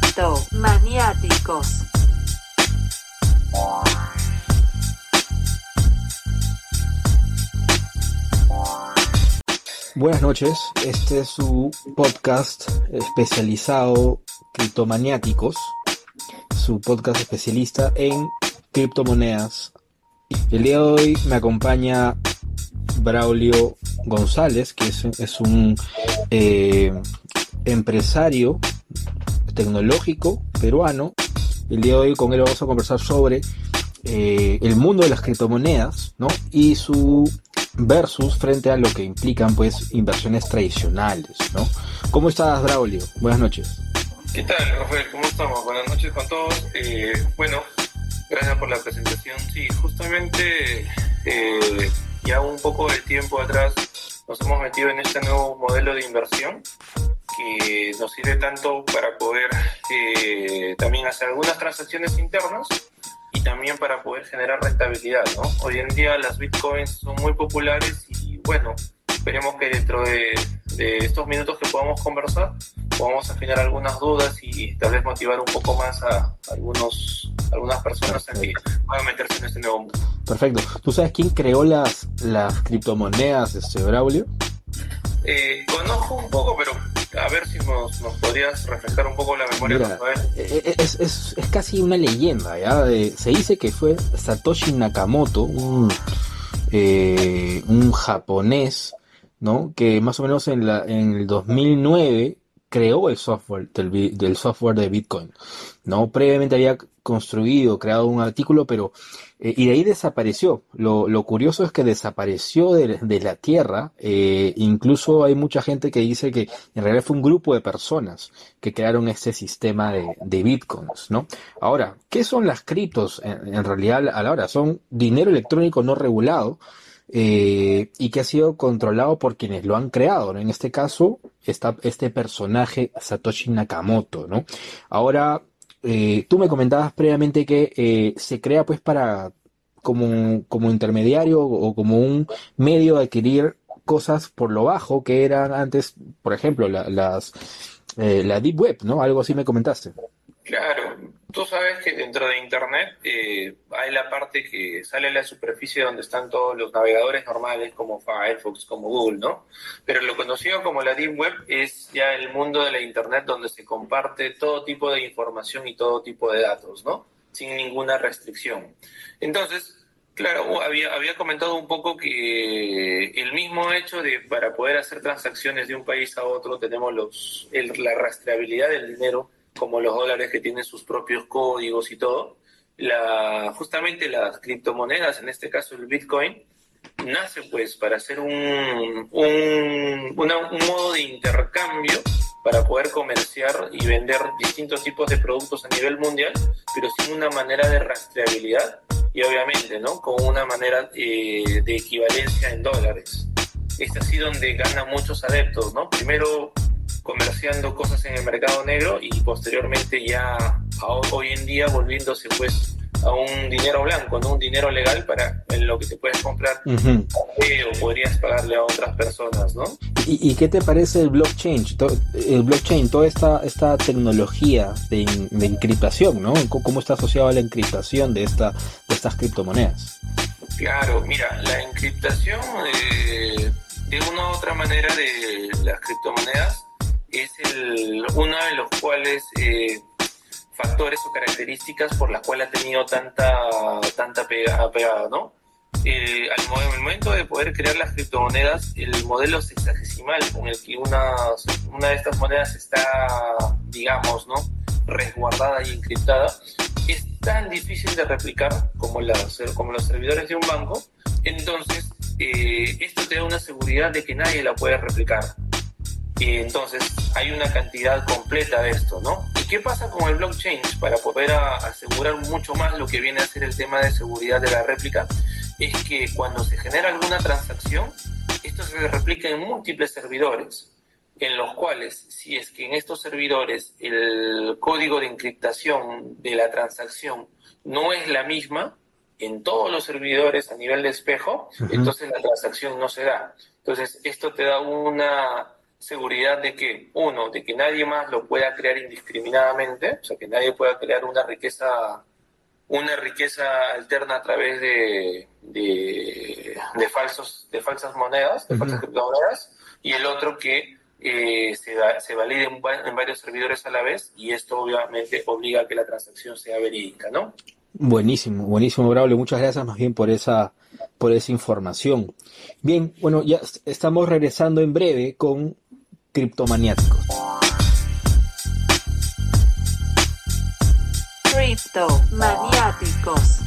Criptomaniáticos. Buenas noches, este es su podcast especializado Criptomaniáticos, su podcast especialista en criptomonedas. El día de hoy me acompaña Braulio González, que es, es un eh, empresario tecnológico peruano. El día de hoy con él vamos a conversar sobre eh, el mundo de las criptomonedas, ¿no? Y su versus frente a lo que implican, pues, inversiones tradicionales, ¿no? ¿Cómo estás, Braulio? Buenas noches. ¿Qué tal, Rafael? ¿Cómo estamos? Buenas noches con todos. Eh, bueno, gracias por la presentación. Sí, justamente eh, ya un poco de tiempo atrás nos hemos metido en este nuevo modelo de inversión que nos sirve tanto para poder eh, también hacer algunas transacciones internas y también para poder generar rentabilidad, ¿no? Hoy en día las bitcoins son muy populares y bueno, esperemos que dentro de, de estos minutos que podamos conversar podamos afinar algunas dudas y tal vez motivar un poco más a algunos algunas personas a que puedan meterse en este nuevo mundo. Perfecto. ¿Tú sabes quién creó las, las criptomonedas, este Braulio? Eh, conozco un poco, pero a ver si nos, nos podrías refrescar un poco la memoria. Mira, eh, eh, es, es, es, casi una leyenda, ¿ya? Se dice que fue Satoshi Nakamoto, un, eh, un japonés, ¿no? Que más o menos en, la, en el 2009 creó el software del, del, software de Bitcoin, ¿no? Previamente había construido, creado un artículo, pero eh, y de ahí desapareció. Lo, lo, curioso es que desapareció de, de la Tierra. Eh, incluso hay mucha gente que dice que en realidad fue un grupo de personas que crearon este sistema de, bitcoins, ¿no? Ahora, ¿qué son las criptos en, en, realidad a la hora? Son dinero electrónico no regulado. Eh, y que ha sido controlado por quienes lo han creado, ¿no? En este caso, está este personaje Satoshi Nakamoto, ¿no? Ahora, eh, tú me comentabas previamente que eh, se crea pues para como, como intermediario o como un medio de adquirir cosas por lo bajo que eran antes, por ejemplo, la, las, eh, la Deep Web, ¿no? Algo así me comentaste. Claro, tú sabes que dentro de Internet eh, hay la parte que sale a la superficie donde están todos los navegadores normales como Firefox, como Google, ¿no? Pero lo conocido como la Deep Web es ya el mundo de la Internet donde se comparte todo tipo de información y todo tipo de datos, ¿no? Sin ninguna restricción. Entonces, Claro, había, había comentado un poco que el mismo hecho de para poder hacer transacciones de un país a otro tenemos los, el, la rastreabilidad del dinero como los dólares que tienen sus propios códigos y todo, justamente las criptomonedas, en este caso el Bitcoin, nace pues para hacer un, un, modo de intercambio para poder comerciar y vender distintos tipos de productos a nivel mundial, pero sin una manera de rastreabilidad y obviamente, ¿no? Con una manera eh, de equivalencia en dólares. Es así donde gana muchos adeptos, ¿no? Primero comerciando cosas en el mercado negro y posteriormente ya hoy en día volviéndose pues a un dinero blanco, no un dinero legal para en lo que te puedes comprar uh -huh. o podrías pagarle a otras personas, ¿no? ¿Y, y qué te parece el blockchain? El blockchain, toda esta, esta tecnología de, de encriptación, ¿no? ¿Cómo está asociado a la encriptación de, esta, de estas criptomonedas? Claro, mira, la encriptación eh, de una u otra manera de las criptomonedas es el, uno de los cuales eh, factores o características por las cuales ha tenido tanta, tanta pegada, pegada ¿no? Eh, al, momento de poder crear las criptomonedas, el modelo sexagesimal con el que una, una de estas monedas está, digamos, ¿no? resguardada y encriptada, es tan difícil de replicar como, las, como los servidores de un banco, entonces eh, esto te da una seguridad de que nadie la puede replicar. Y entonces hay una cantidad completa de esto, ¿no? ¿Y qué pasa con el blockchain? Para poder asegurar mucho más lo que viene a ser el tema de seguridad de la réplica, es que cuando se genera alguna transacción, esto se replica en múltiples servidores, en los cuales, si es que en estos servidores el código de encriptación de la transacción no es la misma, en todos los servidores a nivel de espejo, uh -huh. entonces la transacción no se da. Entonces, esto te da una seguridad de que, uno, de que nadie más lo pueda crear indiscriminadamente, o sea, que nadie pueda crear una riqueza una riqueza alterna a través de, de, falsos de falsas monedas, de falsas criptomonedas, y el otro que eh, se, se valide en, en, varios servidores a la vez y esto obviamente obliga a que la transacción sea verídica, ¿no? Buenísimo, buenísimo, Braulio. Muchas gracias más bien por esa, por esa información. Bien, bueno, ya estamos regresando en breve con criptomaniáticos. Criptomaniáticos.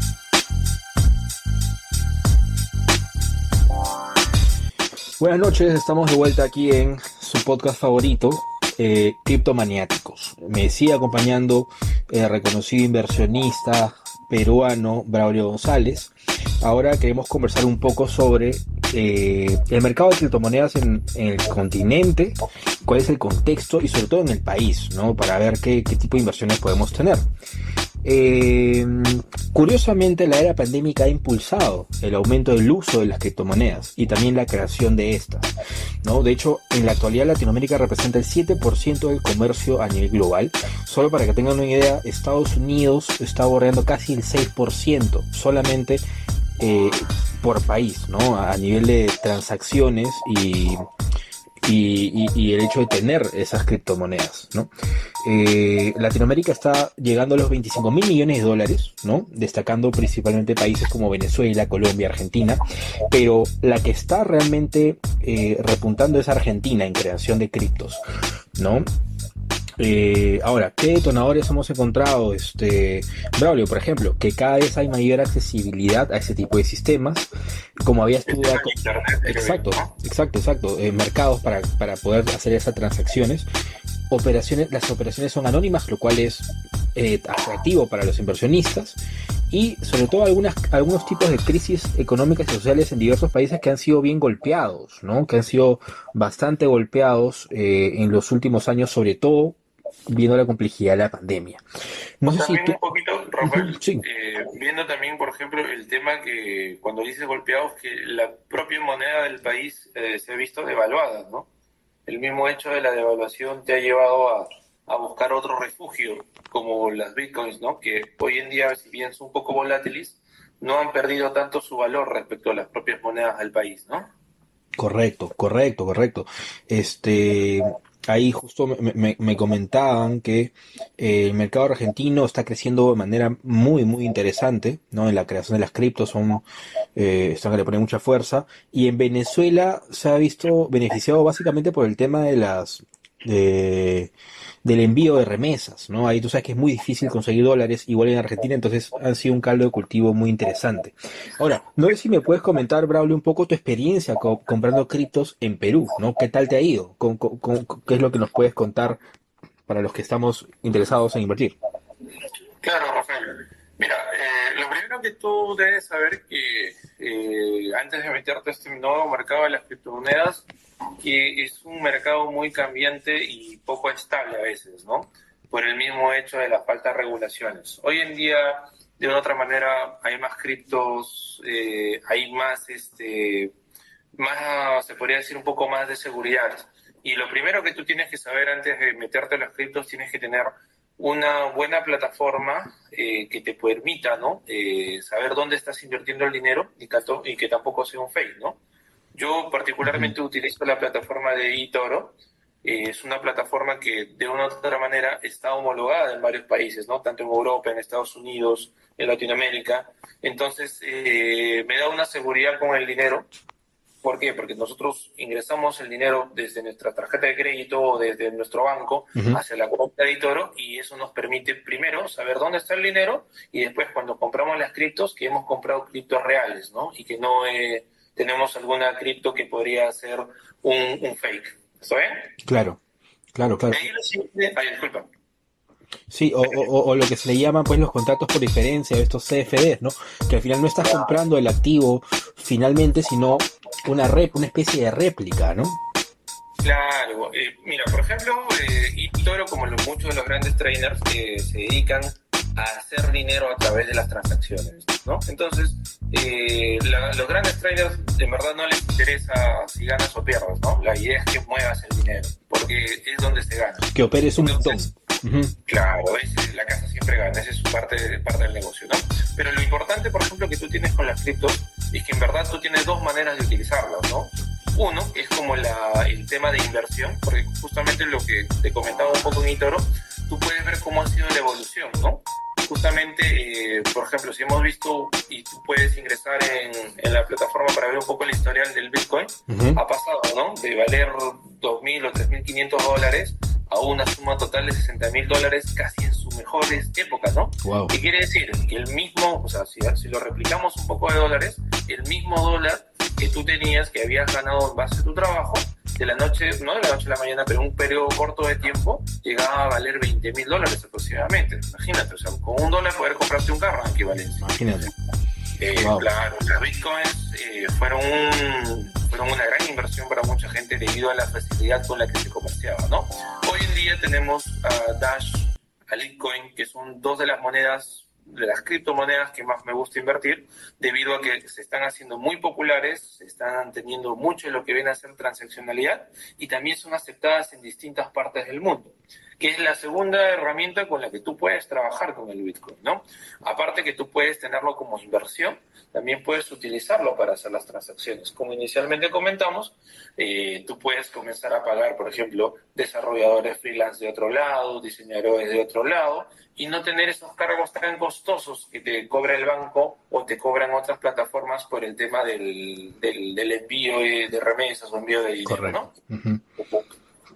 Buenas noches, estamos de vuelta aquí en su podcast favorito, eh, Criptomaniáticos. Me sigue acompañando el reconocido inversionista peruano Braulio González. Ahora queremos conversar un poco sobre eh, el mercado de criptomonedas en, el continente, cuál es el contexto y sobre todo en el país, ¿no? Para ver qué, tipo de inversiones podemos tener. Eh, curiosamente, la era pandémica ha impulsado el aumento del uso de las criptomonedas y también la creación de estas. ¿no? De hecho, en la actualidad Latinoamérica representa el 7% del comercio a nivel global. Solo para que tengan una idea, Estados Unidos está bordeando casi el 6% solamente eh, por país, ¿no? A nivel de transacciones y y, el hecho de tener esas criptomonedas, ¿no? Eh, Latinoamérica está llegando a los 25 mil millones de dólares, ¿no? Destacando principalmente países como Venezuela, Colombia, Argentina, pero la que está realmente eh, repuntando es Argentina en creación de criptos, ¿no? Eh, ahora, ¿qué detonadores hemos encontrado? Este, Braulio, por ejemplo, que cada vez hay mayor accesibilidad a ese tipo de sistemas, como había estudiado. Exacto, exacto, exacto. Eh, mercados para, para poder hacer esas transacciones. Operaciones, las operaciones son anónimas, lo cual es eh, atractivo para los inversionistas y sobre todo algunas, algunos tipos de crisis económicas y sociales en diversos países que han sido bien golpeados, ¿no? que han sido bastante golpeados en los últimos años, sobre todo viendo la complejidad de la pandemia. No sé también un poquito, Rafael, eh, viendo también, por ejemplo, el tema que cuando dices golpeados, que la propia moneda del país eh, se ha visto devaluada, ¿no? El mismo hecho de la devaluación te ha llevado a, a buscar otro refugio, como las bitcoins, ¿no? Que hoy en día, si bien son un poco volátiles, no han perdido tanto su valor respecto a las propias monedas del país, ¿no? Correcto, correcto, correcto. Este, ahí justo me, comentaban que eh, el mercado argentino está creciendo de manera muy, muy interesante, ¿no? En la creación de las criptos son, eh, están que le ponen mucha fuerza. Y en Venezuela se ha visto beneficiado básicamente por el tema de las, de, del envío de remesas, ¿no? Ahí tú sabes que es muy difícil conseguir dólares, igual en Argentina, entonces han sido un caldo de cultivo muy interesante. Ahora, no sé si me puedes comentar, Braulio, un poco tu experiencia comprando criptos en Perú, ¿no? ¿Qué tal te ha ido? qué es lo que nos puedes contar para los que estamos interesados en invertir? Claro, Rafael. Mira, eh, lo primero que tú debes saber que eh, antes de meterte a este nuevo mercado de las criptomonedas, que es un mercado muy cambiante y poco estable a veces, ¿no? Por el mismo hecho de la falta de regulaciones. Hoy en día, de una otra manera, hay más criptos, eh, hay más, este, más, se podría decir, un poco más de seguridad. Y lo primero que tú tienes que saber antes de meterte en los criptos, tienes que tener una buena plataforma eh, que te permita, ¿no? Eh, saber dónde estás invirtiendo el dinero y que, y que tampoco sea un fake, ¿no? Yo particularmente utilizo la plataforma de eToro. Eh, es una plataforma que de una u otra manera está homologada en varios países, ¿no? Tanto en Europa, en Estados Unidos, en Latinoamérica. Entonces, eh, me da una seguridad con el dinero. ¿Por qué? Porque nosotros ingresamos el dinero desde nuestra tarjeta de crédito o desde nuestro banco hacia la cuenta de eToro y eso nos permite primero saber dónde está el dinero y después cuando compramos las criptos que hemos comprado criptos reales, ¿no? Y que no... Eh, tenemos alguna cripto que podría ser un, fake. ¿Está bien? Claro, claro, claro. Ay, disculpa. Sí, o, lo que se le llaman pues los contratos por diferencia, estos CFDs, ¿no? Que al final no estás comprando el activo finalmente, sino una rep, una especie de réplica, ¿no? Claro, eh, mira, por ejemplo, eh, y todo como muchos de los grandes trainers que se dedican a hacer dinero a través de las transacciones. ¿No? Entonces, eh, los grandes traders en verdad no les interesa si ganas o pierdas, ¿no? La idea es que muevas el dinero, porque es donde se gana. Que operes un montón. Claro, la casa siempre gana, esa es parte, parte del negocio, ¿no? Pero lo importante, por ejemplo, que tú tienes con las criptos es que en verdad tú tienes dos maneras de utilizarlas, ¿no? Uno es como la, el tema de inversión, porque justamente lo que te comentaba un poco en Itoro, tú puedes ver cómo ha sido la evolución, ¿no? Justamente, eh, por ejemplo, si hemos visto y tú puedes ingresar en, en, la plataforma para ver un poco el historial del Bitcoin, ha pasado, ¿no? De valer 2.000 o 3.500 dólares a una suma total de 60 mil dólares casi en sus mejores épocas, ¿no? Wow. ¿Qué quiere decir? Que el mismo, o sea, si, si, lo replicamos un poco de dólares, el mismo dólar que tú tenías, que habías ganado en base a tu trabajo, de la noche, no de la noche a la mañana, pero un periodo corto de tiempo, llegaba a valer 20 mil dólares aproximadamente. Imagínate, o sea, con un dólar poder comprarte un carro en equivalencia. Imagínate. Eh, Claro, las bitcoins eh, fueron, fueron una gran inversión para mucha gente debido a la facilidad con la que se comerciaba, ¿no? Hoy en día tenemos a Dash, a Litecoin, que son dos de las monedas de las criptomonedas que más me gusta invertir, debido a que se están haciendo muy populares, se están teniendo mucho de lo que viene a ser transaccionalidad y también son aceptadas en distintas partes del mundo, que es la segunda herramienta con la que tú puedes trabajar con el Bitcoin, ¿no? Aparte que tú puedes tenerlo como inversión, también puedes utilizarlo para hacer las transacciones. Como inicialmente comentamos, eh, tú puedes comenzar a pagar, por ejemplo, desarrolladores freelance de otro lado, diseñadores de otro lado, y no tener esos cargos tan costosos que te cobra el banco o te cobran otras plataformas por el tema del, del, envío de remesas o envío de dinero, ¿no?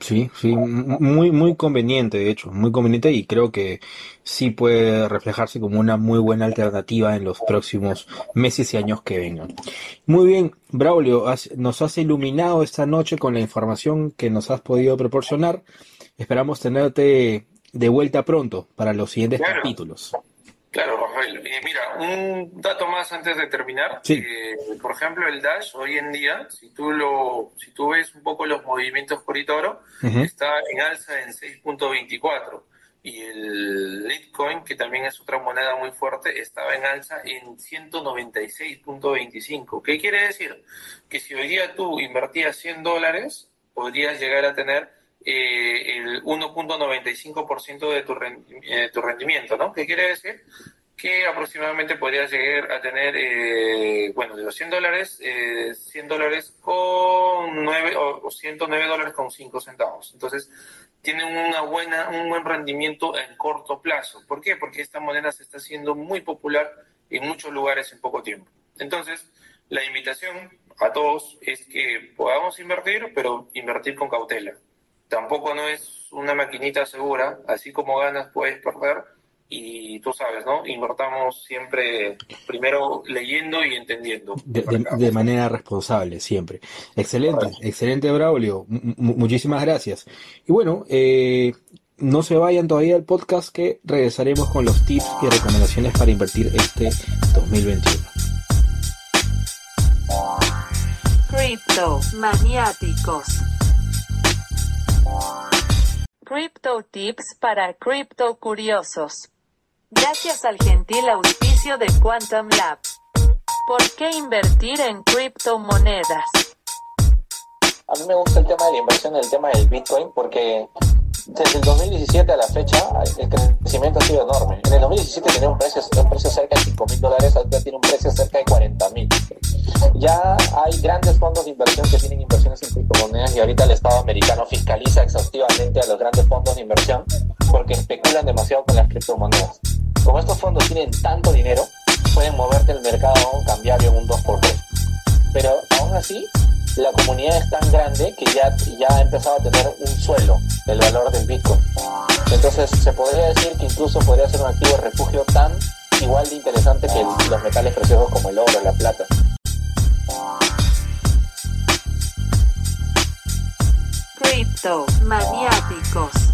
Sí, sí, muy, muy conveniente, de hecho, muy conveniente y creo que sí puede reflejarse como una muy buena alternativa en los próximos meses y años que vengan. Muy bien, Braulio, nos has iluminado esta noche con la información que nos has podido proporcionar. Esperamos tenerte de vuelta pronto para los siguientes capítulos. Claro, Rafael. mira, un dato más antes de terminar. Eh, por ejemplo, el Dash hoy en día, si tú lo, si tú ves un poco los movimientos por Itoro, está en alza en 6.24 y el Litecoin, que también es otra moneda muy fuerte, estaba en alza en 196.25. ¿Qué quiere decir? Que si hoy día tú invertías 100 dólares, podrías llegar a tener eh, el 1.95% de tu, eh, tu rendimiento, ¿no? ¿Qué quiere decir? Que aproximadamente podrías llegar a tener, eh, bueno, de los 100 dólares, eh, 100 dólares con 9 o 109 dólares con 5 centavos. Entonces, tiene una buena, un buen rendimiento en corto plazo. ¿Por qué? Porque esta moneda se está haciendo muy popular en muchos lugares en poco tiempo. Entonces, la invitación a todos es que podamos invertir, pero invertir con cautela tampoco no es una maquinita segura, así como ganas puedes perder y tú sabes, ¿no? Invertamos siempre primero leyendo y entendiendo. De, manera responsable, siempre. Excelente, excelente Braulio. muchísimas gracias. Y bueno, eh, no se vayan todavía al podcast que regresaremos con los tips y recomendaciones para invertir este 2021. Crypto maniáticos. Crypto Tips para Crypto Curiosos. Gracias al gentil auspicio de Quantum Lab. ¿Por qué invertir en criptomonedas? A mí me gusta el tema de la inversión, el tema del Bitcoin, porque desde el 2017 a la fecha el crecimiento ha sido enorme. En el 2017 tenía un precio, un precio cerca de 5 mil dólares, ahora tiene un precio cerca de 40 mil. Ya hay grandes fondos de inversión que tienen inversiones en criptomonedas y ahorita el Estado americano fiscaliza exhaustivamente a los grandes fondos de inversión porque especulan demasiado con las criptomonedas. Como estos fondos tienen tanto dinero, pueden moverte el mercado cambiario en un 2x3. Pero aún así, la comunidad es tan grande que ya, ya ha empezado a tener un suelo del valor del Bitcoin. Entonces se podría decir que incluso podría ser un activo de refugio tan igual de interesante que los metales preciosos como el oro, la plata. Cripto maniáticos.